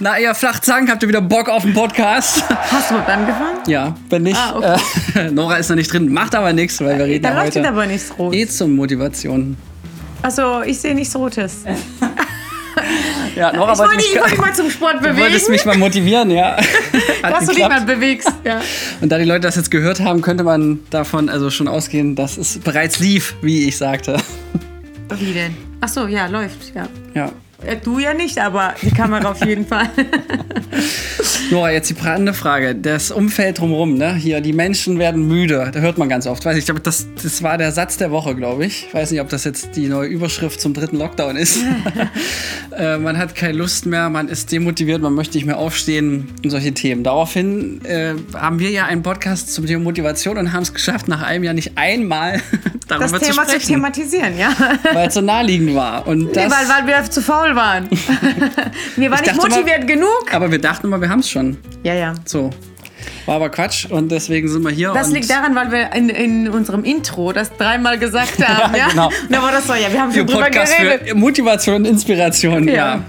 Na, ihr Flachzank, habt ihr wieder Bock auf den Podcast? Hast du mit angefangen? Ja, wenn nicht. Ah, okay. äh, Nora ist noch nicht drin, macht aber nichts, weil wir reden Da ja heute aber nichts rot. eh zur Motivation. Also, ich sehe nichts Rotes. Ja, Nora Ich wollte mich, dich, ich wollte mal zum Sport du bewegen. wolltest mich mal motivieren, ja. Dass du dich mal bewegst. Ja. Und da die Leute das jetzt gehört haben, könnte man davon also schon ausgehen, dass es bereits lief, wie ich sagte. Wie denn? Ach so, ja, läuft. Ja. Ja. Äh, Du ja nicht, aber die Kamera auf jeden Fall. Nora, jetzt die brandende Frage. Das Umfeld drumherum, ne? Hier, die Menschen werden müde. Da hört man ganz oft. Weiß ich, ich glaube, das, das war der Satz der Woche, glaube ich. Ich weiß nicht, ob das jetzt die neue Überschrift zum dritten Lockdown ist. äh, man hat keine Lust mehr, man ist demotiviert, man möchte nicht mehr aufstehen und solche Themen. Daraufhin äh, haben wir ja einen Podcast zum Thema Motivation und haben es geschafft, nach einem Jahr nicht einmal darüber zu Thema zu sprechen, thematisieren, ja. weil es so naheliegend war. Und Nee, das, weil, weil wir zu faul waren. wir waren Ich nicht dachte mal- motiviert genug. aber wir dachten immer, wir haben es schon. Ja, ja. So. War aber Quatsch und deswegen sind wir hier. Das liegt daran, weil wir in, in unserem Intro das dreimal gesagt haben. Ja, ja, genau. Und dann war das so, ja, wir haben schon drüber Podcast geredet. für Motivation und Inspiration. Ja. Ja.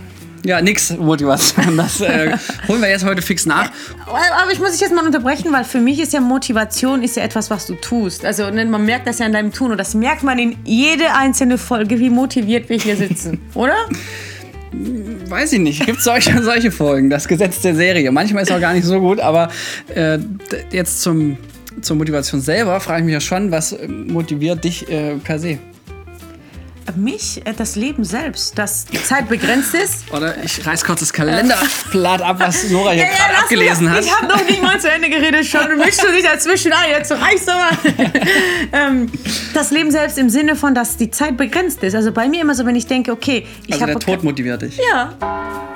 Ja, nix Motivation. Das äh, holen wir jetzt heute fix nach. Aber ich muss dich jetzt mal unterbrechen, weil für mich ist ja Motivation ist ja etwas, was du tust. Also ne, man merkt das ja in deinem Tun und das merkt man in jede einzelne Folge, wie motiviert wir hier sitzen, oder? Weiß ich nicht. Gibt solche solche Folgen? Das Gesetz der Serie. Manchmal ist auch gar nicht so gut, aber äh, jetzt zum, zur Motivation selber frage ich mich ja schon, was äh, motiviert dich äh, per se? Mich, äh, das Leben selbst, das die Zeit begrenzt ist. Oder ich reiß kurz das Kalenderblatt ab, was Nora hier gerade lass abgelesen mich- hat. Ich habe noch nicht mal zu Ende geredet schon mischst du dich dazwischen ein. Jetzt reichst du mal. ähm, das Leben selbst im Sinne von, dass die Zeit begrenzt ist. Also bei mir immer so, wenn ich denke, okay, ich Also habe der Tod motiviert dich. Ja,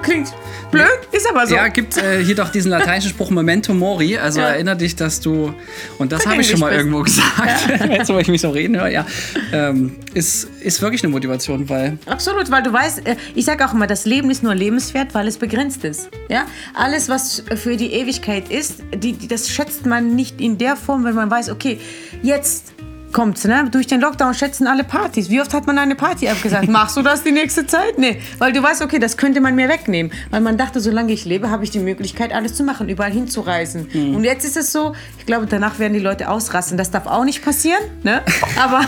klingt blöd, ist aber so. Ja, gibt äh, hier doch diesen lateinischen Spruch Memento Mori. Also Ja. erinnere dich, dass du, und das habe ich schon mal bist. irgendwo gesagt, jetzt wo ich mich so reden höre, ja, ähm, ist, ist wirklich eine Motivation, weil Absolut, weil du weißt, äh, ich sage auch immer, das Leben ist nur lebenswert, weil es begrenzt ist. Ja? Alles, was für die Ewigkeit ist, die, die, das schätzt man nicht in der Form, wenn man weiß, okay, jetzt kommt's, ne? Durch den Lockdown schätzen alle Partys. Wie oft hat man eine Party abgesagt? Machst du das die nächste Zeit? Nee, weil du weißt, okay, das könnte man mir wegnehmen. Weil man dachte, solange ich lebe, habe ich die Möglichkeit, alles zu machen, überall hinzureisen. Und jetzt ist es so, ich glaube, danach werden die Leute ausrasten. Das darf auch nicht passieren, ne? Aber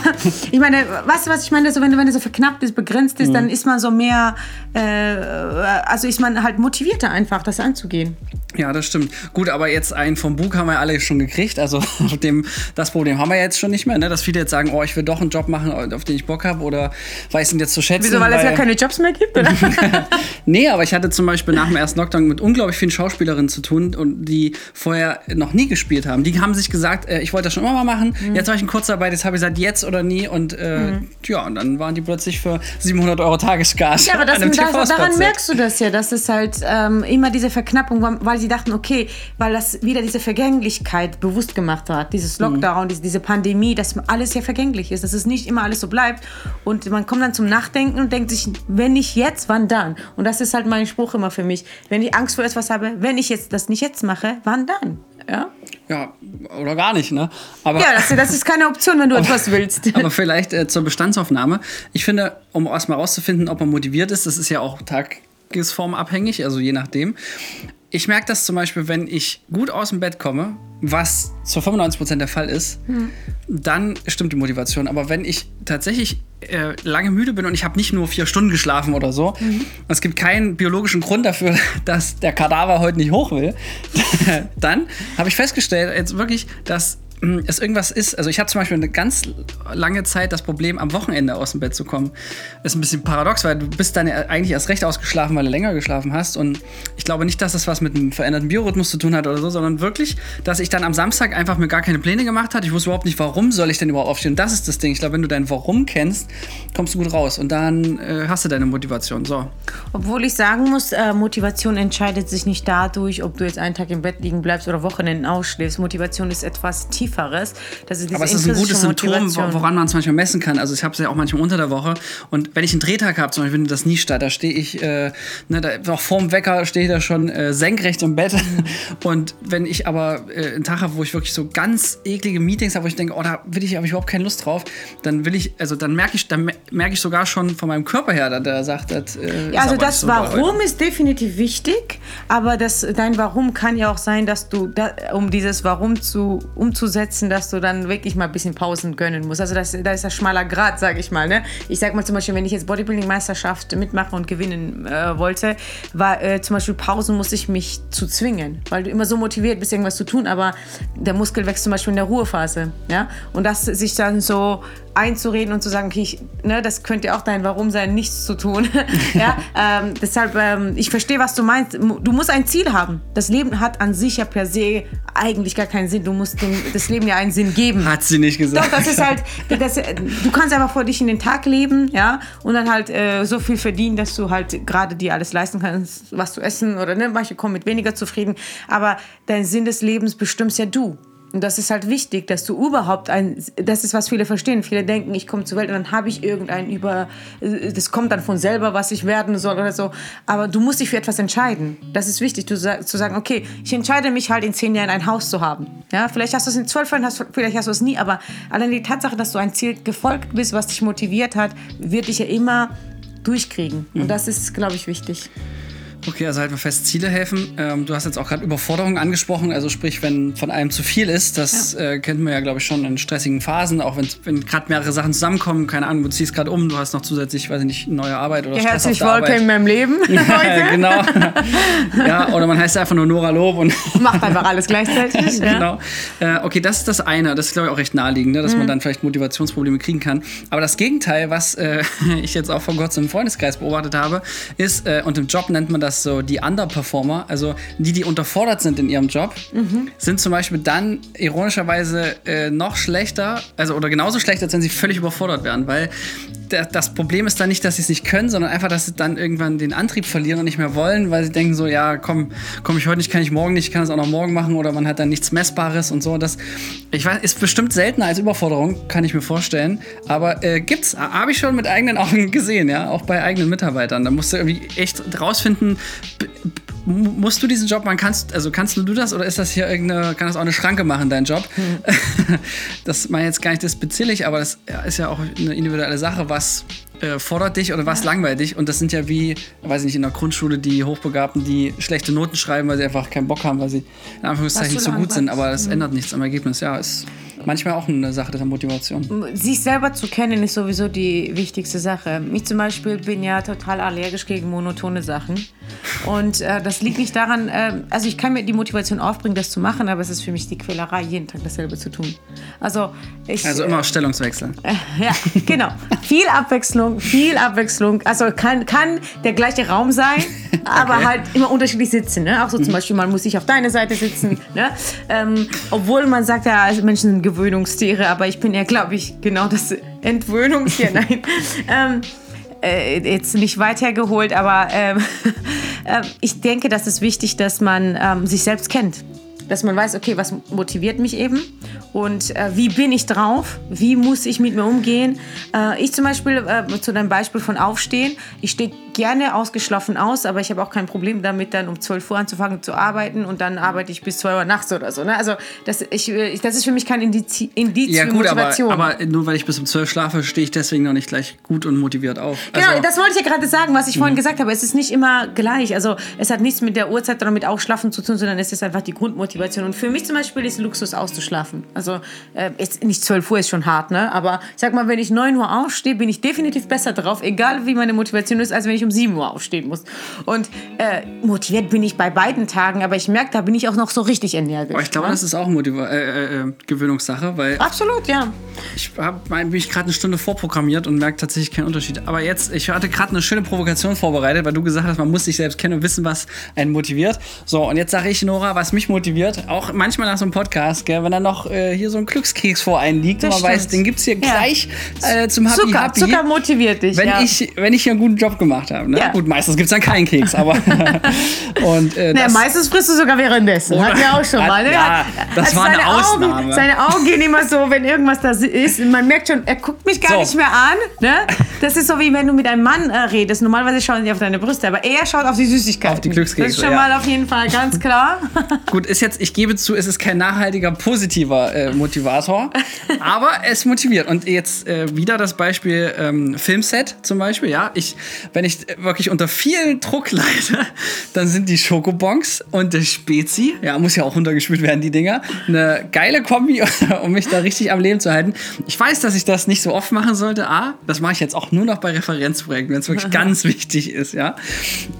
ich meine, weißt du, was ich meine? So, wenn, du- wenn du so verknappt ist, begrenzt ist, dann ist man so mehr, äh, also ist man halt motivierter einfach, das anzugehen. Ja, das stimmt. Gut, aber jetzt einen vom Bug haben wir alle schon gekriegt. Also dem, das Problem haben wir jetzt schon nicht mehr, ne? Dass viele jetzt sagen, oh, ich will doch einen Job machen, auf den ich Bock habe oder weiß ihn jetzt zu schätzen. Wieso, weil es ja keine Jobs mehr gibt, oder? nee, aber ich hatte zum Beispiel nach dem ersten Lockdown mit unglaublich vielen Schauspielerinnen zu tun und die vorher noch nie gespielt haben. Die haben sich gesagt, äh, ich wollte das schon immer mal machen. Jetzt war ich in Kurzarbeit, jetzt habe ich gesagt, jetzt oder nie. Und äh, ja, und dann waren die plötzlich für 700 Euro Tagesgas Ja, aber das, das, daran merkst du das ja, dass es halt ähm, immer diese Verknappung war, weil sie dachten, okay, weil das wieder diese Vergänglichkeit bewusst gemacht hat, dieses Lockdown, diese, diese Pandemie, dass alles ja vergänglich ist, dass es nicht immer alles so bleibt. Und man kommt dann zum Nachdenken und denkt sich, wenn nicht jetzt, wann dann? Und das ist halt mein Spruch immer für mich. Wenn ich Angst vor etwas habe, wenn ich jetzt das nicht jetzt mache, wann dann? Ja, Ja, oder gar nicht, ne? Aber ja das, das ist keine Option, wenn du etwas willst. Aber vielleicht äh, zur Bestandsaufnahme. Ich finde, um erstmal rauszufinden, ob man motiviert ist, das ist ja auch tagesformabhängig, also je nachdem. Ich merke das zum Beispiel, wenn ich gut aus dem Bett komme, was zu 95% der Fall ist, dann stimmt die Motivation. Aber wenn ich tatsächlich äh, lange müde bin und ich habe nicht nur vier Stunden geschlafen oder so, es gibt keinen biologischen Grund dafür, dass der Kadaver heute nicht hoch will, dann habe ich festgestellt, jetzt wirklich, dass es irgendwas ist. Also ich hatte zum Beispiel eine ganz lange Zeit das Problem, am Wochenende aus dem Bett zu kommen. ist ein bisschen paradox, weil du bist dann eigentlich erst recht ausgeschlafen, weil du länger geschlafen hast. Und ich glaube nicht, dass das was mit einem veränderten Biorhythmus zu tun hat oder so, sondern wirklich, dass ich dann am Samstag einfach mir gar keine Pläne gemacht hatte. Ich wusste überhaupt nicht, warum soll ich denn überhaupt aufstehen. Und das ist das Ding. Ich glaube, wenn du dein Warum kennst, kommst du gut raus. Und dann äh, hast du deine Motivation. So. Obwohl ich sagen muss, äh, Motivation entscheidet sich nicht dadurch, ob du jetzt einen Tag im Bett liegen bleibst oder Wochenenden ausschläfst. Motivation ist etwas Tieferes. Das ist diese Aber es ist ein gutes Symptom, woran man es manchmal messen kann. Also ich habe es ja auch manchmal unter der Woche. Und wenn ich einen Drehtag habe, zum Beispiel findet das nie statt, da stehe ich, äh, ne, da, noch vorm Wecker stehe ich da schon äh, senkrecht im Bett. Und wenn ich aber äh, einen Tag habe, wo ich wirklich so ganz eklige Meetings habe, wo ich denke, oh, da will ich, habe ich überhaupt keine Lust drauf, dann will ich, also dann merke ich, dann me- merke ich sogar schon von meinem Körper her, dass der sagt, das, äh, Ja, ist also aber das nicht so. Warum ist definitiv wichtig, aber das, dein Warum kann ja auch sein, dass du, da, um dieses Warum zu, umzusetzen, dass du dann wirklich mal ein bisschen Pausen gönnen musst. Also das, da ist ein schmaler Grad, sage ich mal. Ne? Ich sag mal zum Beispiel, wenn ich jetzt Bodybuilding-Meisterschaft mitmache und gewinnen äh, wollte, war äh, zum Beispiel Pausen musste ich mich zu zwingen, weil du immer so motiviert bist, irgendwas zu tun, aber der Muskel wächst zum Beispiel in der Ruhephase. Ja? Und das sich dann so einzureden und zu sagen, okay, ich, ne, das könnte auch dein Warum sein, nichts zu tun. ja, ähm, deshalb, ähm, ich verstehe, was du meinst. Du musst ein Ziel haben. Das Leben hat an sich ja per se eigentlich gar keinen Sinn. Du musst dem, das Leben ja einen Sinn geben. Hat sie nicht gesagt. Doch, das ist halt, das, du kannst einfach vor dich in den Tag leben, ja, und dann halt äh, so viel verdienen, dass du halt gerade dir alles leisten kannst, was zu essen oder ne, manche kommen mit weniger zufrieden, aber dein Sinn des Lebens bestimmst ja du. Und das ist halt wichtig, dass du überhaupt ein, das ist, was viele verstehen. Viele denken, ich komme zur Welt und dann habe ich irgendein über, äh, das kommt dann von selber, was ich werden soll oder so. Aber du musst dich für etwas entscheiden. Das ist wichtig, du, zu sagen, okay, ich entscheide mich halt in zehn Jahren ein Haus zu haben. Ja, vielleicht hast du es in zwölf Jahren, hast, vielleicht hast du es nie, aber allein die Tatsache, dass du ein Ziel gefolgt bist, was dich motiviert hat, wird dich ja immer durchkriegen. Und das ist, glaube ich, wichtig. Okay, also halten wir fest, Ziele helfen. Ähm, du hast jetzt auch gerade Überforderung angesprochen, also sprich, wenn von einem zu viel ist, das äh, kennt man ja, glaube ich, schon in stressigen Phasen, auch wenn, wenn gerade mehrere Sachen zusammenkommen, keine Ahnung, du ziehst gerade um, du hast noch zusätzlich, weiß ich nicht, neue Arbeit oder Ja, Stress herzlich auf der in meinem Leben. Ja, genau. ja, oder man heißt einfach nur Nora Lob und Macht einfach alles gleichzeitig. Ja. genau. Äh, okay, das ist das eine. Das ist, glaube ich, auch recht naheliegend, ne? dass Mhm. man dann vielleicht Motivationsprobleme kriegen kann. Aber das Gegenteil, was äh, ich jetzt auch vor kurzem im Freundeskreis beobachtet habe, ist, äh, und im Job nennt man das so die Underperformer, also die, die unterfordert sind in ihrem Job, Mhm. sind zum Beispiel dann ironischerweise äh, noch schlechter, also oder genauso schlecht, als wenn sie völlig überfordert werden, weil das Problem ist dann nicht, dass sie es nicht können, sondern einfach, dass sie dann irgendwann den Antrieb verlieren und nicht mehr wollen, weil sie denken so, ja, komm, komm ich heute nicht, kann ich morgen nicht, ich kann es auch noch morgen machen oder man hat dann nichts Messbares und so. Das, ich weiß, ist bestimmt seltener als Überforderung, kann ich mir vorstellen. Aber äh, gibt's, habe ich schon mit eigenen Augen gesehen, ja, auch bei eigenen Mitarbeitern. Da musst du irgendwie echt rausfinden, musst du diesen Job machen? Kannst, also kannst du das oder ist das hier irgendeine, kann das auch eine Schranke machen, dein Job? Das meine jetzt gar nicht despektierlich, aber das ja, ist ja auch eine individuelle Sache, was äh, fordert dich oder was langweilt dich. Und das sind ja wie, weiß ich nicht, in der Grundschule die Hochbegabten, die schlechte Noten schreiben, weil sie einfach keinen Bock haben, weil sie in Anführungszeichen nicht Was so du gut sind. Aber das ändert nichts am Ergebnis. Ja, ist manchmal auch eine Sache der Motivation. Sich selber zu kennen ist sowieso die wichtigste Sache. Ich zum Beispiel bin ja total allergisch gegen monotone Sachen. Und äh, das liegt nicht daran, äh, also ich kann mir die Motivation aufbringen, das zu machen, aber es ist für mich die Quälerei, jeden Tag dasselbe zu tun. Also ich. Also immer Stellungswechsel. Ja, genau. viel Abwechslung, viel Abwechslung. Also kann, kann der gleiche Raum sein, aber halt immer unterschiedlich sitzen. Ne? Auch so zum Beispiel, man muss sich auf deine Seite sitzen. Ne? Ähm, obwohl man sagt, ja, also Menschen sind Gewöhnungstiere, aber ich bin ja, glaube ich, genau das Entwöhnungstier. Nein. Ähm, äh, jetzt nicht weit hergeholt, aber äh, ich denke, das ist wichtig, dass man ähm, sich selbst kennt. Dass man weiß, okay, was motiviert mich eben und äh, wie bin ich drauf, wie muss ich mit mir umgehen. Äh, ich zum Beispiel, äh, zu deinem Beispiel von Aufstehen, ich stehe gerne ausgeschlafen aus, aber ich habe auch kein Problem damit, dann um 12 Uhr anzufangen zu arbeiten und dann arbeite ich bis 2 Uhr nachts oder so. Ne? Also das, ich, äh, das ist für mich kein Indiz, Indiz Ja, für gut, aber, Motivation. aber nur weil ich bis um 12 schlafe, stehe ich deswegen noch nicht gleich gut und motiviert auf. Genau, Also- das wollte ich ja gerade sagen, was ich vorhin gesagt habe. Es ist nicht immer gleich. Also es hat nichts mit der Uhrzeit oder mit Aufschlafen zu tun, sondern es ist einfach die Grundmotivation. Und für mich zum Beispiel ist Luxus auszuschlafen. Also äh, jetzt nicht 12 Uhr ist schon hart, ne? Aber ich sag mal, wenn ich 9 Uhr aufstehe, bin ich definitiv besser drauf, egal wie meine Motivation ist, als wenn ich um 7 Uhr aufstehen muss. Und äh, motiviert bin ich bei beiden Tagen, aber ich merke, da bin ich auch noch so richtig energisch. Aber ich glaube, ne? das ist auch Motiva äh, äh, Gewöhnungssache, weil Absolut, ja. Ich habe mich gerade eine Stunde vorprogrammiert und merke tatsächlich keinen Unterschied. Aber jetzt, ich hatte gerade eine schöne Provokation vorbereitet, weil du gesagt hast, man muss sich selbst kennen und wissen, was einen motiviert. So, und jetzt sage ich, Nora, was mich motiviert, auch manchmal nach so einem Podcast, gell, wenn dann noch äh, hier so ein Glückskeks vor einen liegt und Das man weiß, stimmt. den gibt es hier Ja. gleich äh, zum Happy Zucker, Happy. Zucker motiviert dich. wenn, ja. ich, wenn ich hier einen guten Job gemacht habe. Ne? Ja. Gut, meistens gibt es dann keinen Keks, aber. und, äh, Na, das, meistens frisst du sogar währenddessen. Hatten wir auch schon mal. Ne? Ja, das war eine seine Ausnahme. Augen, seine Augen gehen immer so, wenn irgendwas da ist. Man merkt schon, er guckt mich gar So. nicht mehr an. Ne? Das ist so, wie wenn du mit einem Mann äh, redest. Normalerweise schauen die auf deine Brüste, aber er schaut auf die Süßigkeiten. Auf die Glückskekse, Das ist schon ja. mal auf jeden Fall ganz klar. Gut, ist jetzt, ich gebe zu, es ist kein nachhaltiger, positiver äh, Motivator, aber es motiviert. Und jetzt äh, wieder das Beispiel ähm, Filmset zum Beispiel. Ja, ich, wenn ich wirklich unter viel Druck leide, dann sind die Schokobons und der Spezi, ja, muss ja auch runtergespült werden, die Dinger, eine geile Kombi, um mich da richtig am Leben zu halten. Ich weiß, dass ich das nicht so oft machen sollte. A, das mache ich jetzt auch nur noch bei Referenzprojekten, wenn es wirklich ganz wichtig ist, ja.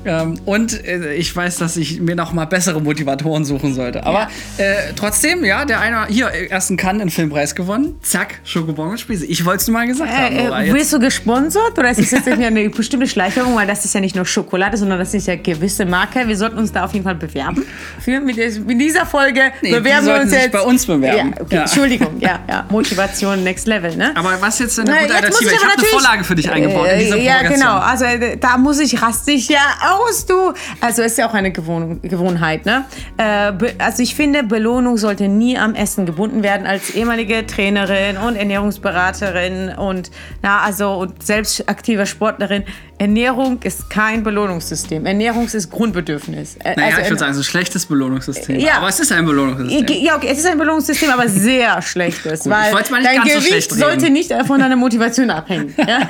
Ähm, und äh, ich weiß, dass ich mir noch mal bessere Motivatoren suchen sollte. Aber äh, trotzdem, ja, der eine hier äh, erst einen Cannes einen Filmpreis gewonnen. Zack, Schokobon Spezi. Ich wollte es nur mal gesagt haben. Äh, Nora. äh, wirst du gesponsert oder ist es jetzt eine bestimmte Schleichwerbung? Weil das ist ja nicht nur Schokolade, sondern das ist ja gewisse Marke. Wir sollten uns da auf jeden Fall bewerben. Für mit, mit dieser Folge Nee, bewerben wir uns jetzt. bei uns bewerben. Ja, okay, Ja. Entschuldigung, ja, ja. Motivation next level, ne? aber was jetzt eine Na, gute jetzt Alternative? Ich, aber habe eine Vorlage für dich eingebaut in dieser Äh, Ja, genau. Also äh, da muss ich, raste ich ja aus, du. Also ist ja auch eine Gewohn Gewohnheit, ne? Äh, also ich finde, Belohnung sollte nie am Essen gebunden werden. Als ehemalige Trainerin und Ernährungsberaterin und na, also und selbst aktive Sportlerin. Ernährung ist kein Belohnungssystem. Ernährung ist Grundbedürfnis. Äh, Naja, also, ich würde sagen, es ist ein schlechtes Belohnungssystem. Ja. Aber es ist ein Belohnungssystem. ja, okay, es ist ein Belohnungssystem, aber sehr schlechtes. Gut, weil ich mal nicht dein ganz so Gewicht reden. sollte nicht von deiner Motivation abhängen. Ja?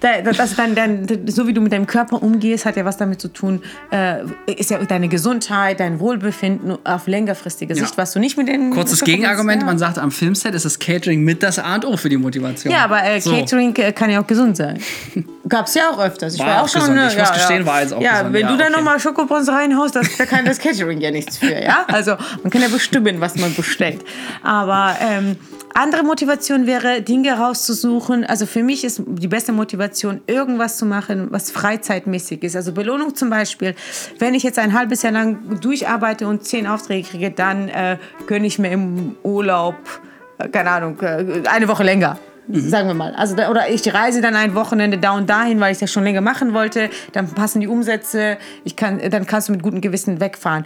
Da- da- das dann, dann, so wie du mit deinem Körper umgehst, hat ja was damit zu tun, äh, ist ja deine Gesundheit, dein Wohlbefinden auf längerfristige Sicht, Ja. was du nicht mit den Kurzes Körper- Gegenargument, ja. man sagt, am Filmset ist das Catering mit das A und O für die Motivation. Ja, aber äh, So. Catering äh, kann ja auch gesund sein. Gab's ja auch öfters. Ich War war, auch schon. äh, Ich muss gestehen, war jetzt auch Ja, gesund. wenn Ja, du da okay. nochmal Schokobons reinhaust, das, da kann das Catering ja nichts für. Ja? Also man kann ja bestimmen, was man bestellt. Aber ähm, andere Motivation wäre, Dinge rauszusuchen. Also für mich ist die beste Motivation, irgendwas zu machen, was freizeitmäßig ist. Also Belohnung zum Beispiel. Wenn ich jetzt ein halbes Jahr lang durcharbeite und zehn Aufträge kriege, dann äh, gönne ich mir im Urlaub, äh, keine Ahnung, äh, eine Woche länger. Sagen wir mal. Also oder ich reise dann ein Wochenende da und dahin, weil ich das schon länger machen wollte. Dann passen die Umsätze. Ich kann, dann kannst du mit gutem Gewissen wegfahren.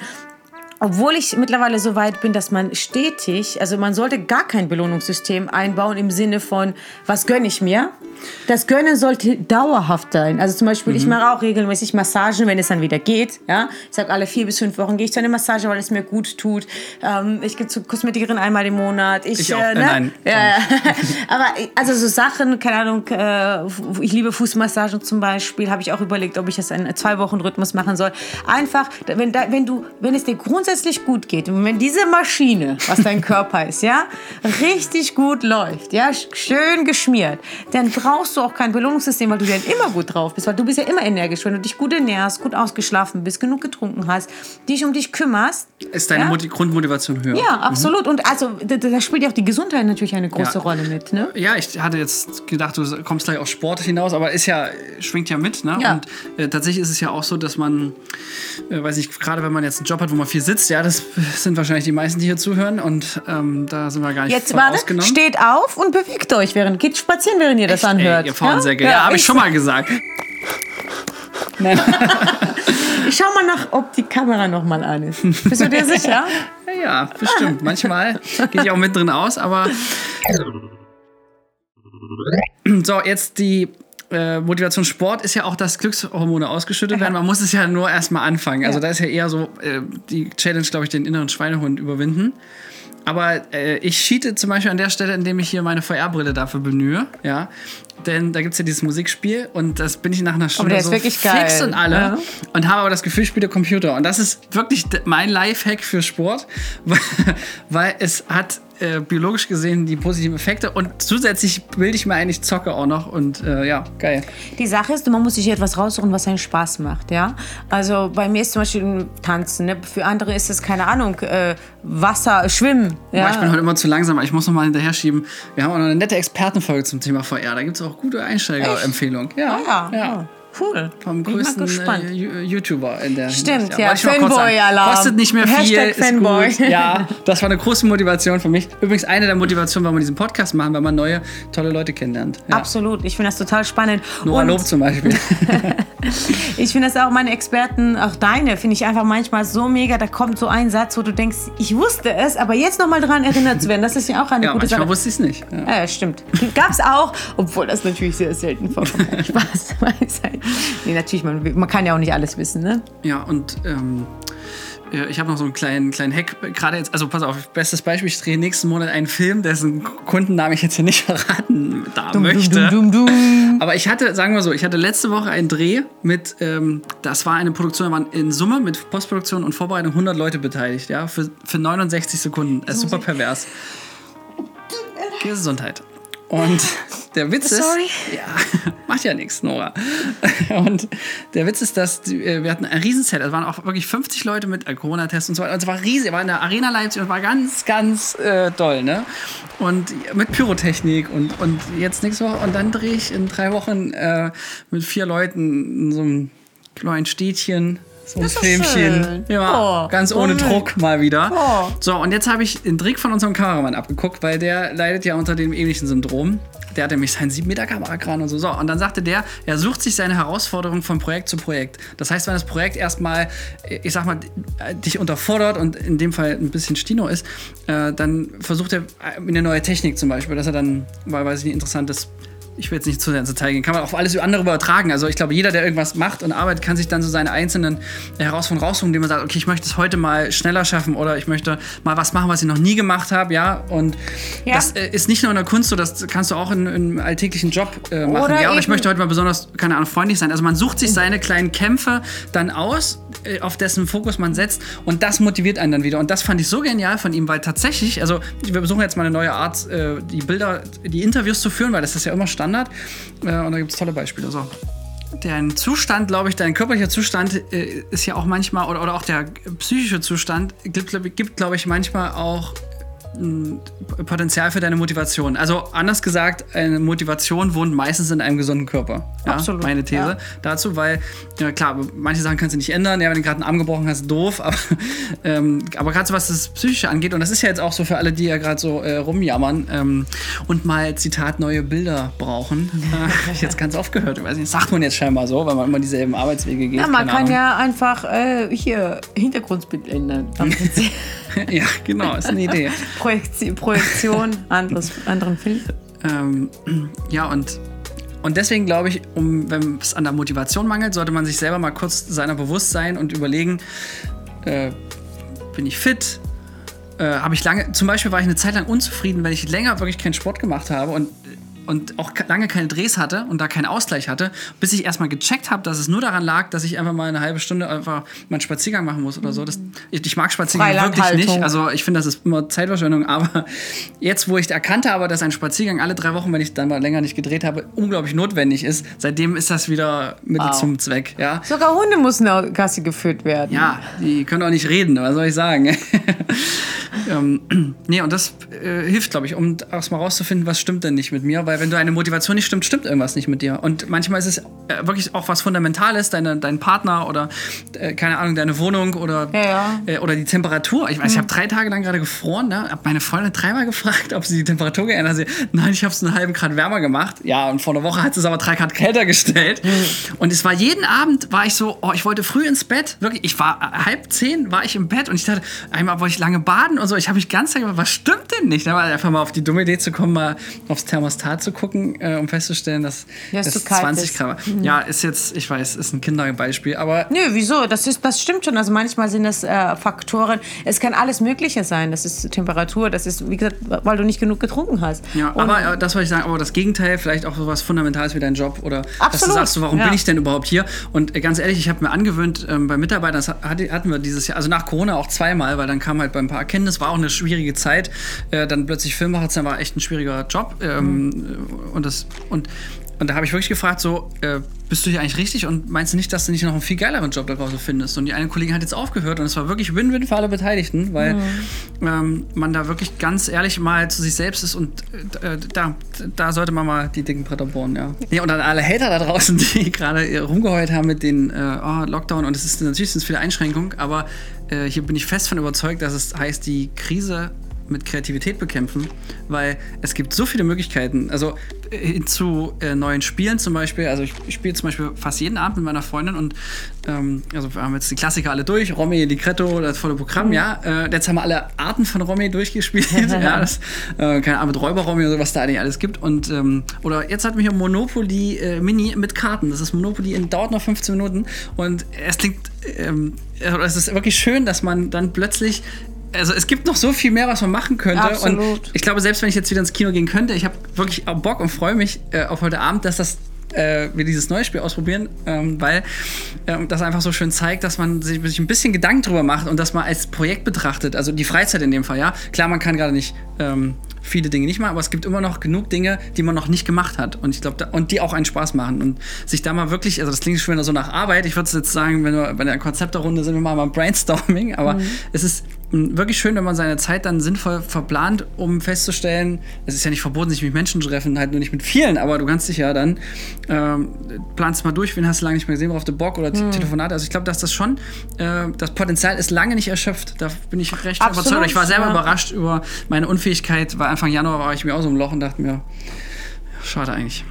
Obwohl ich mittlerweile so weit bin, dass man stetig, also man sollte gar kein Belohnungssystem einbauen im Sinne von, was gönne ich mir? Das Gönnen sollte dauerhaft sein. Also zum Beispiel, ich mache auch regelmäßig Massagen, wenn es dann wieder geht. Ja? Ich sage, alle vier bis fünf Wochen gehe ich zu einer Massage, weil es mir gut tut. Ähm, ich gehe zur Kosmetikerin einmal im Monat. Ich, Ich auch. Äh, Äh, ne? nein. Ja. Aber also so Sachen, keine Ahnung, äh, ich liebe Fußmassagen zum Beispiel, habe ich auch überlegt, ob ich das in zwei Wochen Rhythmus machen soll. Einfach, wenn, da, wenn du, wenn es dir grundsätzlich gut geht und wenn diese Maschine, was dein Körper ist, ja, richtig gut läuft, ja, schön geschmiert, dann brauchst du auch kein Belohnungssystem, weil du dann immer gut drauf bist, weil du bist ja immer energisch, wenn du dich gut ernährst, gut ausgeschlafen bist, genug getrunken hast, dich um dich kümmerst. Ist deine ja? Moti- Grundmotivation höher? Ja, absolut. Und also da, da spielt ja auch die Gesundheit natürlich eine große Ja. Rolle mit, ne? Ja, ich hatte jetzt gedacht, du kommst gleich auf Sport hinaus, aber ist ja, schwingt ja mit, ne? Ja. Und äh, tatsächlich ist es ja auch so, dass man, äh, weiß nicht, gerade wenn man jetzt einen Job hat, wo man viel sitzt, ja, das sind wahrscheinlich die meisten, die hier zuhören und ähm, da sind wir gar nicht Jetzt warte, ausgenommen. steht auf und bewegt euch, während geht spazieren, während ihr das anhört. Ey, ihr Faunsäcke. Ja, habe ich ich, schon mal gesagt. Nein. Ich schau mal nach, ob die Kamera noch mal an ist. Bist du dir sicher? Ja, ja, bestimmt. Manchmal geht die auch mit drin aus, aber. So, jetzt die äh, Motivation Sport ist ja auch, dass Glückshormone ausgeschüttet werden. Man muss es ja nur erstmal anfangen. Also, da ist ja eher so äh, die Challenge, glaube ich, den inneren Schweinehund überwinden. Aber äh, ich cheate zum Beispiel an der Stelle, indem ich hier meine VR-Brille dafür bemühe. Ja. Denn da gibt es ja dieses Musikspiel und das bin ich nach einer Stunde der ist so wirklich fix geil. und alle Ja. und habe aber das Gefühl, ich spiele Computer. Und das ist wirklich mein Lifehack für Sport, weil es hat äh, biologisch gesehen die positiven Effekte und zusätzlich bilde ich mir eigentlich Zocke auch noch und äh, ja, geil. Die Sache ist, man muss sich etwas raussuchen, was einen Spaß macht, ja. Also bei mir ist zum Beispiel Tanzen, ne? für andere ist es, keine Ahnung, äh, Wasser, Schwimmen. Ja? Aber ich bin heute immer zu langsam, ich muss noch mal hinterher schieben. Wir haben auch noch eine nette Expertenfolge zum Thema VR. Da gibt es auch gute Einsteigerempfehlungen. Ja, Ah, ja. ja. Cool. Vom größten äh, YouTuber in der Stimmt, Hinsicht. ja, sagen. Fanboy-Alarm. Kostet nicht mehr viel, Hashtag Fanboy. Ja, das war eine große Motivation für mich. Übrigens eine der Motivationen, warum wir diesen Podcast machen, weil man neue, tolle Leute kennenlernt. Ja. Absolut. Ich finde das total spannend. Nora Und Lob zum Beispiel. ich finde das auch meine Experten, auch deine, finde ich einfach manchmal so mega. Da kommt so ein Satz, wo du denkst, ich wusste es, aber jetzt nochmal dran erinnert zu werden, das ist ja auch eine ja, gute manchmal Sache. wusste ich es nicht. Ja. Ja, ja, stimmt. Gab's auch, obwohl das natürlich sehr selten vorkommt. Spaß, Weisheit. Nee, natürlich, man, man kann ja auch nicht alles wissen, ne? Ja, und ähm, ich habe noch so einen kleinen, kleinen Hack. Gerade jetzt, also pass auf, bestes Beispiel, ich drehe nächsten Monat einen Film, dessen Kundennamen ich jetzt hier nicht verraten da möchte. Dum, dum, dum. Aber ich hatte, sagen wir so, ich hatte letzte Woche einen Dreh mit, ähm, das war eine Produktion, da waren in Summe mit Postproduktion und Vorbereitung 100 Leute beteiligt, ja, für, für 69 Sekunden. Das ist super pervers. Gesundheit. Und der Witz ist, Sorry. ja, macht ja nichts, Nora. Und der Witz ist, dass äh, wir hatten ein Riesenset, es waren auch wirklich 50 Leute mit äh, Corona-Tests und so weiter. Und es war riesig, war in der Arena Leipzig und war ganz, ganz äh, doll, ne? Und mit Pyrotechnik und, und jetzt nächste Woche. Und dann drehe ich in drei Wochen äh, mit vier Leuten in so einem kleinen Städtchen. So ein Das Filmchen. schön. Ja, Oh, ganz ohne oh. Druck mal wieder. Oh. So, und jetzt habe ich den Trick von unserem Kameramann abgeguckt, weil der leidet ja unter dem ähnlichen Syndrom. Der hat nämlich seinen 7-Meter-Kamerakran und so. so. Und dann sagte der, er sucht sich seine Herausforderung von Projekt zu Projekt. Das heißt, wenn das Projekt erstmal, ich sag mal, dich unterfordert und in dem Fall ein bisschen Stino ist, äh, dann versucht er eine neue Technik zum Beispiel, dass er dann, weil weiß ich nicht, interessantes ich will jetzt nicht zu sehr ins Detail gehen, kann man auf alles andere übertragen. Also ich glaube, jeder, der irgendwas macht und arbeitet, kann sich dann so seine einzelnen Herausforderungen raussuchen, indem man sagt, okay, ich möchte es heute mal schneller schaffen oder ich möchte mal was machen, was ich noch nie gemacht habe, ja. Und Ja. das äh, ist nicht nur in der Kunst so, das kannst du auch in, im alltäglichen Job äh, machen. Oder ja, oder ich möchte heute mal besonders, keine Ahnung, freundlich sein. Also man sucht sich seine kleinen Kämpfe dann aus, auf dessen Fokus man setzt und das motiviert einen dann wieder. Und das fand ich so genial von ihm, weil tatsächlich, also wir besuchen jetzt mal eine neue Art, äh, die Bilder, die Interviews zu führen, weil das ist ja immer Standard. Äh, und da gibt es tolle Beispiele. So. Dein Zustand, glaube ich, dein körperlicher Zustand äh, ist ja auch manchmal, oder, oder auch der psychische Zustand, gibt, glaube ich, manchmal auch Potenzial für deine Motivation. Also anders gesagt, eine Motivation wohnt meistens in einem gesunden Körper. Ja, Absolut, Meine These ja. dazu, weil, ja klar, manche Sachen kannst du nicht ändern. Ja, wenn du gerade einen Arm gebrochen hast, doof. Aber, ähm, aber gerade so was das Psychische angeht, und das ist ja jetzt auch so für alle, die ja gerade so äh, rumjammern ähm, und mal, Zitat, neue Bilder brauchen. Äh, hab ich jetzt ganz oft gehört. Ich weiß nicht, sagt man jetzt scheinbar so, weil man immer dieselben Arbeitswege geht. Ja, man kann Ahnung. ja einfach äh, hier Hintergrundbild ändern. Ja, genau, ist eine Idee. Projektion, Projektion anderes, anderen Film. Ähm, ja, und, und deswegen glaube ich, um, wenn es an der Motivation mangelt, sollte man sich selber mal kurz seiner bewusst sein und überlegen, äh, bin ich fit? Äh, habe ich lange, zum Beispiel war ich eine Zeit lang unzufrieden, wenn ich länger wirklich keinen Sport gemacht habe und und auch lange keine Drehs hatte und da keinen Ausgleich hatte, bis ich erstmal gecheckt habe, dass es nur daran lag, dass ich einfach mal eine halbe Stunde einfach mal einen Spaziergang machen muss oder so. Das, ich, ich mag Spaziergänge wirklich nicht. Also ich finde, das ist immer Zeitverschwendung. Aber jetzt, wo ich erkannt habe, dass ein Spaziergang alle drei Wochen, wenn ich dann mal länger nicht gedreht habe, unglaublich notwendig ist, seitdem ist das wieder Mittel Wow. zum Zweck. Ja. Sogar Hunde müssen auf Gassi geführt werden. Ja, die können auch nicht reden, was soll ich sagen? ähm, nee, und das äh, hilft, glaube ich, um erstmal rauszufinden, was stimmt denn nicht mit mir. Weil wenn du eine Motivation nicht stimmt, stimmt irgendwas nicht mit dir. Und manchmal ist es äh, wirklich auch was Fundamentales, deine, dein Partner oder, äh, keine Ahnung, deine Wohnung oder, Ja, ja. Äh, oder die Temperatur. Ich weiß, ich habe drei Tage lang gerade gefroren, ne? Hab meine Freundin dreimal gefragt, ob sie die Temperatur geändert hat. Nein, ich habe es einen halben Grad wärmer gemacht. Ja, und vor einer Woche hat sie es aber drei Grad kälter gestellt. Und es war jeden Abend, war ich so, oh, ich wollte früh ins Bett. Wirklich, ich war äh, halb zehn, war ich im Bett und ich dachte, einmal wollte ich lange baden und so. Ich habe mich ganz gefragt, was stimmt denn nicht? Da war einfach mal auf die dumme Idee zu kommen, mal aufs Thermostat zu gucken, äh, um festzustellen, dass Ja, es es zu kalt 20 ist. Grad war. Ja, ist jetzt, ich weiß, ist ein Kinderbeispiel, aber Nö, wieso? Das, ist, das stimmt schon. Also manchmal sind das äh, Faktoren. Es kann alles Mögliche sein. Das ist Temperatur, das ist, wie gesagt, weil du nicht genug getrunken hast. Ja, Und- aber äh, das wollte ich sagen, aber das Gegenteil, vielleicht auch so was Fundamentales wie dein Job oder dass du Absolut, sagst, warum ja. bin ich denn überhaupt hier? Und äh, ganz ehrlich, ich habe mir angewöhnt, ähm, bei Mitarbeitern, das hatte, hatten wir dieses Jahr, also nach Corona auch zweimal, weil dann kam halt bei ein paar Erkenntnis, war auch eine schwierige Zeit, äh, dann plötzlich Filmmacher sein, war echt ein schwieriger Job. Ähm, Und das, und und da habe ich wirklich gefragt, so, äh, bist du hier eigentlich richtig und meinst du nicht, dass du nicht noch einen viel geileren Job da draußen findest? Und die eine Kollegin hat jetzt aufgehört und es war wirklich Win-Win für alle Beteiligten, weil mhm. ähm, man da wirklich ganz ehrlich mal zu sich selbst ist und äh, da, da sollte man mal die dicken Bretter bohren, ja. Nee, und an alle Hater da draußen, die gerade rumgeheult haben mit den äh, oh, Lockdown und es ist natürlich sind es viele Einschränkungen, aber äh, hier bin ich fest von überzeugt, dass es heißt, die Krise mit Kreativität bekämpfen, weil es gibt so viele Möglichkeiten. Also äh, zu äh, neuen Spielen zum Beispiel. Also ich, ich spiele zum Beispiel fast jeden Abend mit meiner Freundin und ähm, also wir haben jetzt die Klassiker alle durch. Romy, Ligretto, das volle Programm, mhm. ja. Äh, jetzt haben wir alle Arten von Romy durchgespielt. ja, das, äh, keine Ahnung, mit Räuber-Romy oder was da eigentlich alles gibt. Und, ähm, oder jetzt hat mich Monopoly äh, Mini mit Karten. Das ist Monopoly in dauert noch 15 Minuten und es klingt ähm, es ist wirklich schön, dass man dann plötzlich also es gibt noch so viel mehr, was man machen könnte. Absolut. Und ich glaube, selbst wenn ich jetzt wieder ins Kino gehen könnte, ich habe wirklich Bock und freue mich äh, auf heute Abend, dass das äh, wir dieses neue Spiel ausprobieren, ähm, weil ähm, das einfach so schön zeigt, dass man sich, sich, ein bisschen Gedanken drüber macht und das mal als Projekt betrachtet. Also die Freizeit in dem Fall, ja. Klar, man kann gerade nicht ähm, viele Dinge nicht machen, aber es gibt immer noch genug Dinge, die man noch nicht gemacht hat. Und ich glaube, und die auch einen Spaß machen. Und sich da mal wirklich, also das klingt schon wieder so nach Arbeit. Ich würde jetzt sagen, wenn wir bei der Konzepterrunde sind, wir machen mal Brainstorming, aber mhm. es ist wirklich schön, wenn man seine Zeit dann sinnvoll verplant, um festzustellen, es ist ja nicht verboten, sich mit Menschen zu treffen, halt nur nicht mit vielen, aber du kannst dich ja dann ähm, planst mal durch, wen hast du lange nicht mehr gesehen, worauf du Bock oder mhm. Telefonate. Also ich glaube, dass das schon, äh, das Potenzial ist lange nicht erschöpft. Da bin ich recht Absolut, überzeugt. Ich war selber ja. überrascht über meine Unfähigkeit, weil Anfang Januar war ich mir auch so im Loch und dachte mir, schade eigentlich.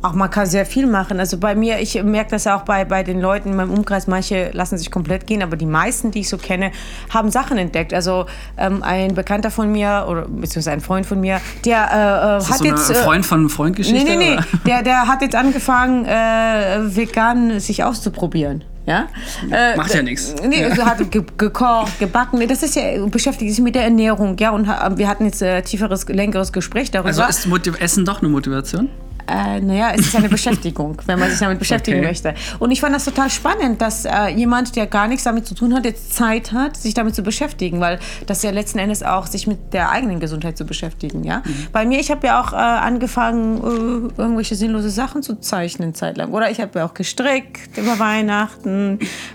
Auch man kann sehr viel machen. Also bei mir, ich merke das ja auch bei, bei den Leuten in meinem Umkreis, manche lassen sich komplett gehen, aber die meisten, die ich so kenne, haben Sachen entdeckt. Also ähm, ein Bekannter von mir, oder beziehungsweise ein Freund von mir, der äh, äh hat so jetzt. Ein Freund von Freund Geschichte? Nee, nee, nee. Der, der hat jetzt angefangen, äh, vegan sich auszuprobieren. Ja? Äh, Macht ja nichts. Nee, ja. Also hat ge gekocht, gebacken. Das ist ja, beschäftigt sich mit der Ernährung. Ja, und wir hatten jetzt ein äh, tieferes, längeres Gespräch darüber. Also ist Motiv Essen doch eine Motivation? Äh, naja, es ist eine Beschäftigung, wenn man sich damit beschäftigen okay. möchte. Und ich fand das total spannend, dass äh, jemand, der gar nichts damit zu tun hat, jetzt Zeit hat, sich damit zu beschäftigen, weil das ja letzten Endes auch sich mit der eigenen Gesundheit zu beschäftigen. Ja? Mhm. Bei mir, ich habe ja auch äh, angefangen, äh, irgendwelche sinnlose Sachen zu zeichnen, zeitlang. Oder ich habe ja auch gestrickt über Weihnachten.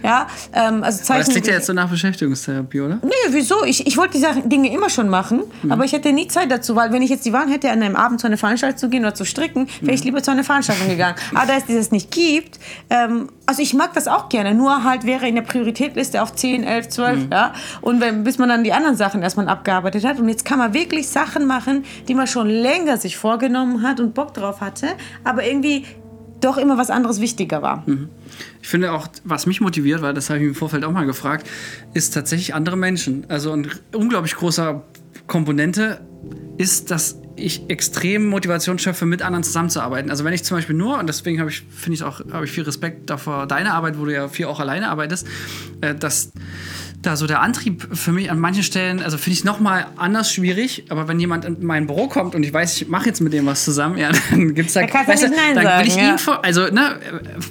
Ja? Ähm, also Zeichnen, aber das klingt ja jetzt so nach Beschäftigungstherapie, oder? Nee, wieso? Ich, ich wollte diese Dinge immer schon machen, mhm. aber ich hätte nie Zeit dazu, weil wenn ich jetzt die Wahl hätte, an einem Abend zu einer Veranstaltung zu gehen oder zu stricken, wäre ich lieber zu einer Veranstaltung gegangen. Aber da es dieses nicht gibt, ähm, also ich mag das auch gerne, nur halt wäre in der Prioritätliste auf 10, 11, 12, mhm. ja. Und wenn, bis man dann die anderen Sachen erstmal abgearbeitet hat. Und jetzt kann man wirklich Sachen machen, die man schon länger sich vorgenommen hat und Bock drauf hatte, aber irgendwie doch immer was anderes wichtiger war. Mhm. Ich finde auch, was mich motiviert, weil das habe ich im Vorfeld auch mal gefragt, ist tatsächlich andere Menschen. Also ein unglaublich großer Komponente ist, dass ich extrem Motivation schöpfe, mit anderen zusammenzuarbeiten. Also wenn ich zum Beispiel nur, und deswegen habe ich, finde ich auch, habe ich viel Respekt davor, deine Arbeit, wo du ja viel auch alleine arbeitest, äh, dass da so der Antrieb für mich an manchen Stellen, also finde ich nochmal anders schwierig, aber wenn jemand in mein Büro kommt und ich weiß, ich mache jetzt mit dem was zusammen, ja, dann gibt es da, da weißt du, dann sagen, will ich ja. ihn vor, also ne,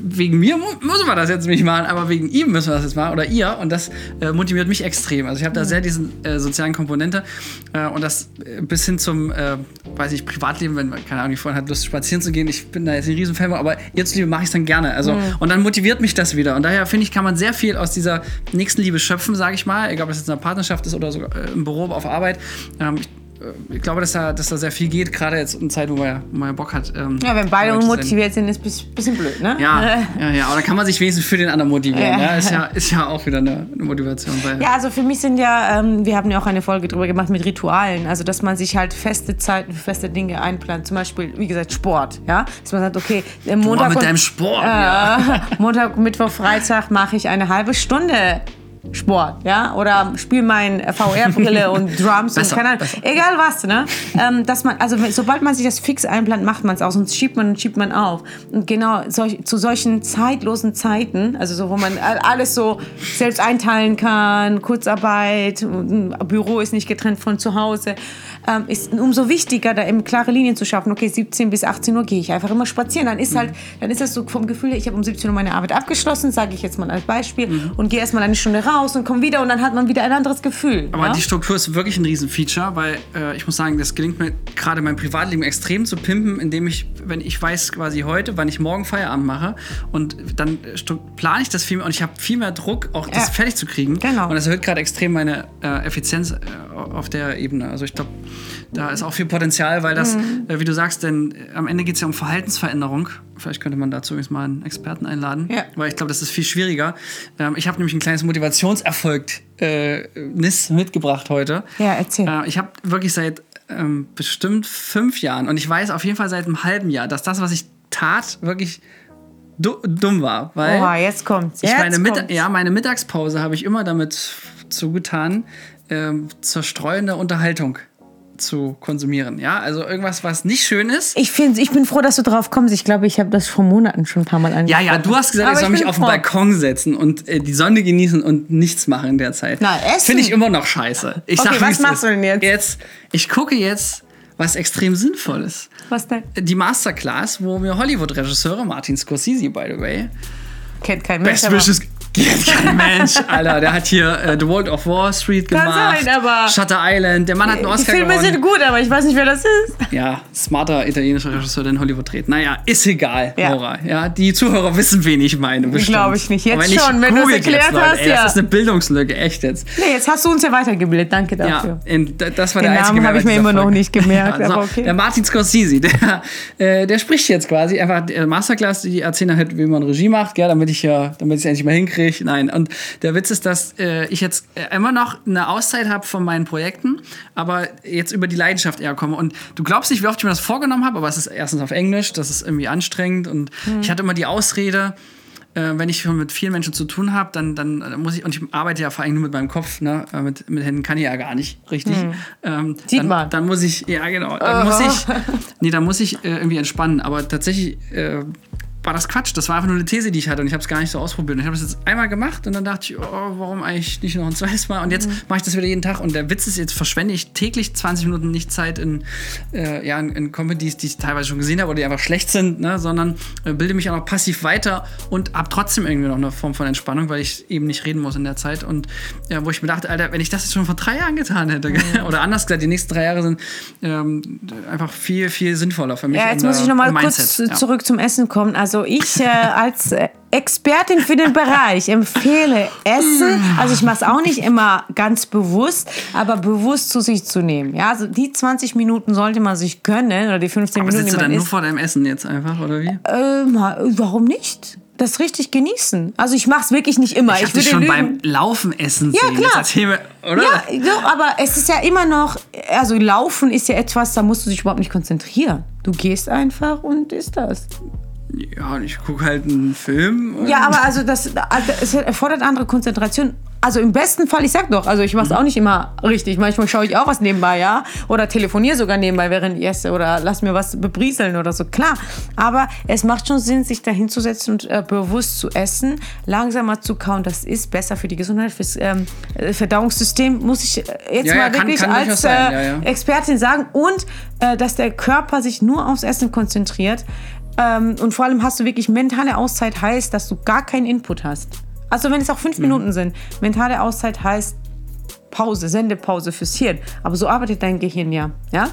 wegen mir müssen wir das jetzt nicht machen, aber wegen ihm müssen wir das jetzt machen oder ihr und das äh, motiviert mich extrem. Also ich habe da sehr diesen äh, sozialen Komponente äh, und das äh, bis hin zum, äh, weiß ich, Privatleben, wenn man, keine Ahnung, die Freundin hat Lust spazieren zu gehen, ich bin da jetzt ein Riesenfan, aber jetzt Liebe mache ich es dann gerne. Also mhm. und dann motiviert mich das wieder und daher finde ich, kann man sehr viel aus dieser nächsten Liebe schöpfen sage ich mal, egal ob es jetzt in einer Partnerschaft ist oder sogar äh, im Büro auf Arbeit. Ähm, ich, äh, ich glaube, dass da, dass da sehr viel geht, gerade jetzt in Zeit, wo man, wo man Bock hat. Ähm, ja, wenn beide motiviert sind, ist es ein bisschen blöd, ne? Ja, ja, ja, aber dann kann man sich wenigstens für den anderen motivieren. Ja. ja ist, ja, ist ja auch wieder eine, eine Motivation. Ja, also für mich sind ja, ähm, wir haben ja auch eine Folge drüber gemacht mit Ritualen, also dass man sich halt feste Zeiten für feste Dinge einplant. Zum Beispiel, wie gesagt, Sport, ja? Dass man sagt, okay, Montag. Du mit deinem Sport, äh, ja. Montag, Mittwoch, Freitag mache ich eine halbe Stunde Sport, ja, oder spiel mein VR-Brille und Drums besser, und keine Ahnung, egal was, ne? Ähm, dass man, also sobald man sich das fix einplant, macht man es auch, sonst schiebt man und schiebt man auf. Und genau solch, zu solchen zeitlosen Zeiten, also so, wo man alles so selbst einteilen kann, Kurzarbeit, Büro ist nicht getrennt von zu Hause, ähm, ist umso wichtiger, da eben klare Linien zu schaffen. Okay, 17 bis 18 Uhr gehe ich einfach immer spazieren. Dann ist halt, dann ist das so vom Gefühl, ich habe um 17 Uhr meine Arbeit abgeschlossen, sage ich jetzt mal als Beispiel, mhm. und gehe erstmal eine Stunde raus und komme wieder und dann hat man wieder ein anderes Gefühl. Aber ja? die Struktur ist wirklich ein Riesenfeature, weil äh, ich muss sagen, das gelingt mir gerade mein Privatleben extrem zu pimpen, indem ich, wenn ich weiß quasi heute, wann ich morgen Feierabend mache und dann äh, plane ich das viel mehr und ich habe viel mehr Druck, auch das Ja. fertig zu kriegen. Genau. Und das erhöht gerade extrem meine äh, Effizienz äh, auf der Ebene. Also ich glaube, da ist auch viel Potenzial, weil das, Mhm. äh, wie du sagst, denn äh, am Ende geht es ja um Verhaltensveränderung. Vielleicht könnte man dazu übrigens mal einen Experten einladen, Ja. weil ich glaube, das ist viel schwieriger. Ähm, ich habe nämlich ein kleines Motivationserfolg äh, mitgebracht heute. Ja, erzähl. Äh, ich habe wirklich seit ähm, bestimmt fünf Jahren und ich weiß auf jeden Fall seit einem halben Jahr, dass das, was ich tat, wirklich du dumm war. Weil Oha, jetzt kommt's. ich Jetzt meine, Mitta- kommt's. ja, meine Mittagspause habe ich immer damit zugetan, ähm, zerstreuende Unterhaltung zu konsumieren. Ja, also irgendwas, was nicht schön ist. Ich, find, ich bin froh, dass du drauf kommst. Ich glaube, ich habe das vor Monaten schon ein paar Mal Ja, angesprochen. ja, du hast gesagt, Aber ich soll ich mich auf den. Balkon setzen und äh, die Sonne genießen und nichts machen in der Zeit. Na, essen. Finde ich immer noch scheiße. Ich Okay, sag, was machst du denn jetzt? Jetzt, ich gucke jetzt, was extrem sinnvoll ist. Was denn? Die Masterclass, wo mir Hollywood-Regisseure, Martin Scorsese, by the way, Kennt kein Mensch. Best Wishes. Mensch, Alter. Der hat hier äh, The World of Wall Street Kann gemacht. sein, aber- Shutter Island. Der Mann hat einen Die Oscar Filme gewonnen. sind gut, aber ich weiß nicht, wer das ist. Ja, smarter italienischer Regisseur, der in Hollywood dreht. Naja, ist egal, Ja. Laura. Ja, die Zuhörer wissen, wen ich meine. bestimmt. Glaub ich nicht. Jetzt wenn schon, wenn du es erklärt Leute. hast, Ey, ja. Das ist eine Bildungslücke, echt jetzt. Nee, jetzt hast du uns ja weitergebildet. Danke dafür. Ja, d- das war Den der einzige Namen habe ich mir immer noch Folge. nicht gemerkt, Ja, so, okay. Der Martin Scorsese, der, äh, der spricht jetzt quasi einfach der Masterclass, die erzählen halt, wie man Regie macht, gell, damit ich ja, damit ich es endlich mal hinkriege. Nein, und der Witz ist, dass äh, ich jetzt äh, immer noch eine Auszeit habe von meinen Projekten, aber jetzt über die Leidenschaft eher komme. Und du glaubst nicht, wie oft ich mir das vorgenommen habe, aber es ist erstens auf Englisch, das ist irgendwie anstrengend und Mhm. ich hatte immer die Ausrede, äh, wenn ich mit vielen Menschen zu tun habe, dann, dann muss ich, und ich arbeite ja vor allem nur mit meinem Kopf, ne? äh, mit, mit Händen kann ich ja gar nicht richtig. Ähm, Hm. Sieht dann, man. Dann muss ich, ja genau, dann muss ich, nee, dann muss ich äh, irgendwie entspannen. Aber tatsächlich äh, war das Quatsch. Das war einfach nur eine These, die ich hatte und ich habe es gar nicht so ausprobiert. Und ich habe das jetzt einmal gemacht und dann dachte ich, oh, warum eigentlich nicht noch ein zweites Mal? Und jetzt mache ich das wieder jeden Tag. Und der Witz ist, jetzt verschwende ich täglich 20 Minuten nicht Zeit in, äh, ja, in, in Comedies, die ich teilweise schon gesehen habe oder die einfach schlecht sind, ne? sondern äh, bilde mich auch noch passiv weiter und habe trotzdem irgendwie noch eine Form von Entspannung, weil ich eben nicht reden muss in der Zeit. Und ja, wo ich mir dachte, Alter, wenn ich das jetzt schon vor drei Jahren getan hätte, oder anders gesagt, die nächsten drei Jahre sind ähm, einfach viel, viel sinnvoller für mich. Ja, jetzt muss ich noch mal im kurz ja. zurück zum Essen kommen. Also ich äh, als äh, Expertin für den Bereich empfehle Essen. Also ich mache es auch nicht immer ganz bewusst, aber bewusst zu sich zu nehmen. Ja, also die 20 Minuten sollte man sich gönnen oder die 15 Aber Minuten, sitzt du dann man nur isst. vor deinem Essen jetzt einfach, oder wie? Äh, ma- warum nicht? Das richtig genießen. Also ich mache es wirklich nicht immer. ich habe würde schon lügen. beim Laufen essen Ja, sehen. klar. Jetzt erzähl mir, oder? Ja, so, aber es ist ja immer noch, also Laufen ist ja etwas, da musst du dich überhaupt nicht konzentrieren. Du gehst einfach und isst das. Ja, und ich gucke halt einen Film. Ja, aber also das, also es erfordert andere Konzentration. Also im besten Fall, ich sag doch, also ich mache es auch nicht immer richtig. Manchmal schaue ich auch was nebenbei, ja. Oder telefoniere sogar nebenbei, während ich esse. Oder lass mir was bebrieseln oder so. Klar. Aber es macht schon Sinn, sich da hinzusetzen und äh, bewusst zu essen, langsamer zu kauen. Das ist besser für die Gesundheit, fürs ähm, äh, Verdauungssystem, muss ich äh, jetzt Ja, ja, mal kann- wirklich kann durchaus als äh, ja, ja. Expertin sagen. Und äh, dass der Körper sich nur aufs Essen konzentriert. Ähm, und vor allem hast du wirklich mentale Auszeit, heißt, dass du gar keinen Input hast. Also wenn es auch Mhm. fünf Minuten sind. Mentale Auszeit heißt Pause, Sendepause fürs Hirn. Aber so arbeitet dein Gehirn ja. ja?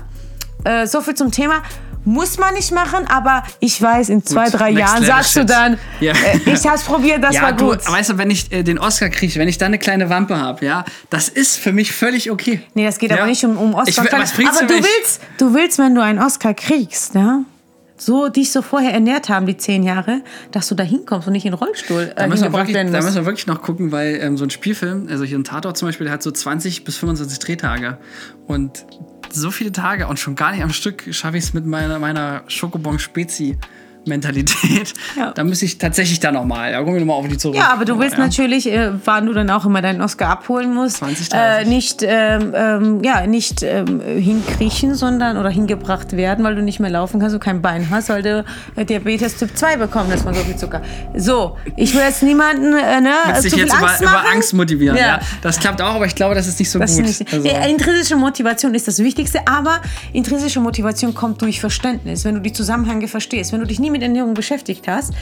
Äh, so viel zum Thema. Muss man nicht machen, aber ich weiß, in zwei, drei Jahren sagst shit. du dann, Ja. äh, ich hab's probiert, das ja, war du, gut. weißt du, wenn ich äh, den Oscar kriege, wenn ich da eine kleine Wampe habe, ja, das ist für mich völlig okay. Nee, das geht ja? aber nicht um, um Ich, Oscar. bringt's aber du willst, du willst, wenn du einen Oscar kriegst, ja, so dich so vorher ernährt haben, die zehn Jahre, dass du da hinkommst und nicht in den Rollstuhl äh, Da müssen, wir wirklich, da müssen wir wirklich noch gucken, weil ähm, so ein Spielfilm, also hier ein Tatort zum Beispiel, der hat so 20 bis 25 Drehtage. Und so viele Tage und schon gar nicht am Stück schaffe ich es mit meiner, meiner Schokobon-Spezi. Mentalität. Ja. Da müsste ich tatsächlich da nochmal. Da kommen wir nochmal auf die zurück. Ja, aber du willst Ja. natürlich, äh, wann du dann auch immer deinen Oscar abholen musst, 20, äh, 30. nicht, ähm, ähm, ja, nicht ähm, hinkriechen, sondern oder hingebracht werden, weil du nicht mehr laufen kannst, du kein Bein hast, weil du äh, Diabetes Typ 2 bekommen hast von so viel Zucker. So, ich will jetzt niemanden äh, ne, Willst zu dich viel jetzt Angst über, über Angst motivieren. Ja. Ja. Das klappt auch, aber ich glaube, das ist nicht so Das gut. nicht, also, intrinsische Motivation ist das Wichtigste, aber intrinsische Motivation kommt durch Verständnis. Wenn du die Zusammenhänge verstehst, wenn du dich nie mit Ernährung beschäftigt hast,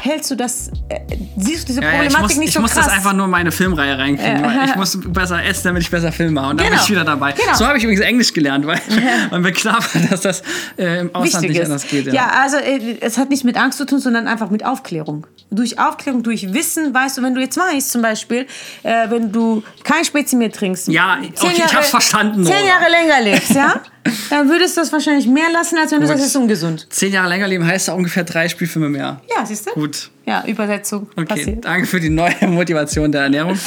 hältst du das, äh, siehst du diese Ja, ja, Problematik ich muss, nicht ich so muss krass? das einfach nur in meine Filmreihe reinkriegen. weil Ich muss besser essen, damit ich besser Filme mache. Und dann Genau. bin ich wieder dabei. Genau. So habe ich übrigens Englisch gelernt, weil man mir klar war, dass das äh, im Ausland Wichtig nicht ist. anders geht. Ja, also äh, es hat nichts mit Angst zu tun, sondern einfach mit Aufklärung. Durch Aufklärung, durch Wissen, weißt du, wenn du jetzt weißt, zum Beispiel, äh, wenn du kein Spezi mehr trinkst. Ja, okay, ich hab's verstanden, Zehn. Jahre länger lebst, ja? Dann würdest du das wahrscheinlich mehr lassen, als wenn du Gut. sagst, es ist ungesund. Zehn Jahre länger leben heißt ja ungefähr drei Spielfilme mehr. Ja, siehst du? Gut. Ja, Übersetzung Okay, passiert. danke für die neue Motivation der Ernährung.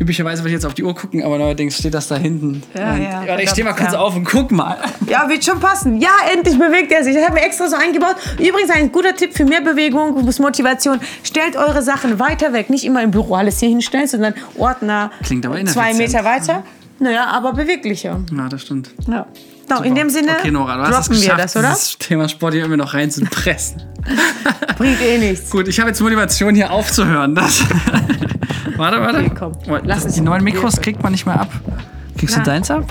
Üblicherweise würde ich jetzt auf die Uhr gucken, aber neuerdings steht das da hinten. Ja, Und- ja, ich stehe mal kurz ja. auf und guck mal. Ja, wird schon passen. Ja, endlich bewegt er sich. Ich habe mir extra so eingebaut. Übrigens ein guter Tipp für mehr Bewegung und Motivation. Stellt eure Sachen weiter weg. Nicht immer im Büro alles hier hinstellen, sondern Ordner Klingt aber zwei. Meter weiter. Naja, aber beweglicher. Ja, das stimmt. Ja. So, in dem Sinne Okay, Nora, du hast es droppen wir geschafft, das, oder? dieses Thema Sport hier irgendwie noch reinzupressen. Bringt eh nichts. Gut, ich habe jetzt Motivation, hier aufzuhören. Das warte, warte. Okay, komm. Lass das, es die neuen Mikros kriegt man nicht mehr ab. Kriegst du Na. deins ab?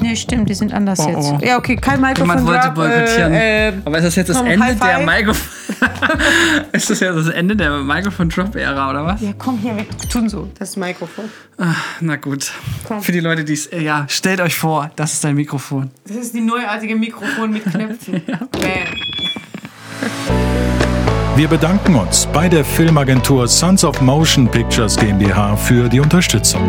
Nee, stimmt, die sind anders Oh, jetzt. oh. Ja, okay, kein Mikrofon. Jemand wollte Drop, boykottieren. Äh, äh, Aber ist das jetzt das Ende High der. Mikrofon? ist das jetzt das Ende der Mikrofon-Drop-Ära, oder was? ja, komm hier, wir tun so. Das Mikrofon. Na gut. Komm. Für die Leute, die es. Ja, stellt euch vor, das ist dein Mikrofon. Das ist die neuartige Mikrofon mit Knöpfen. Bam. Wir bedanken uns bei der Filmagentur Sons of Motion Pictures GmbH für die Unterstützung.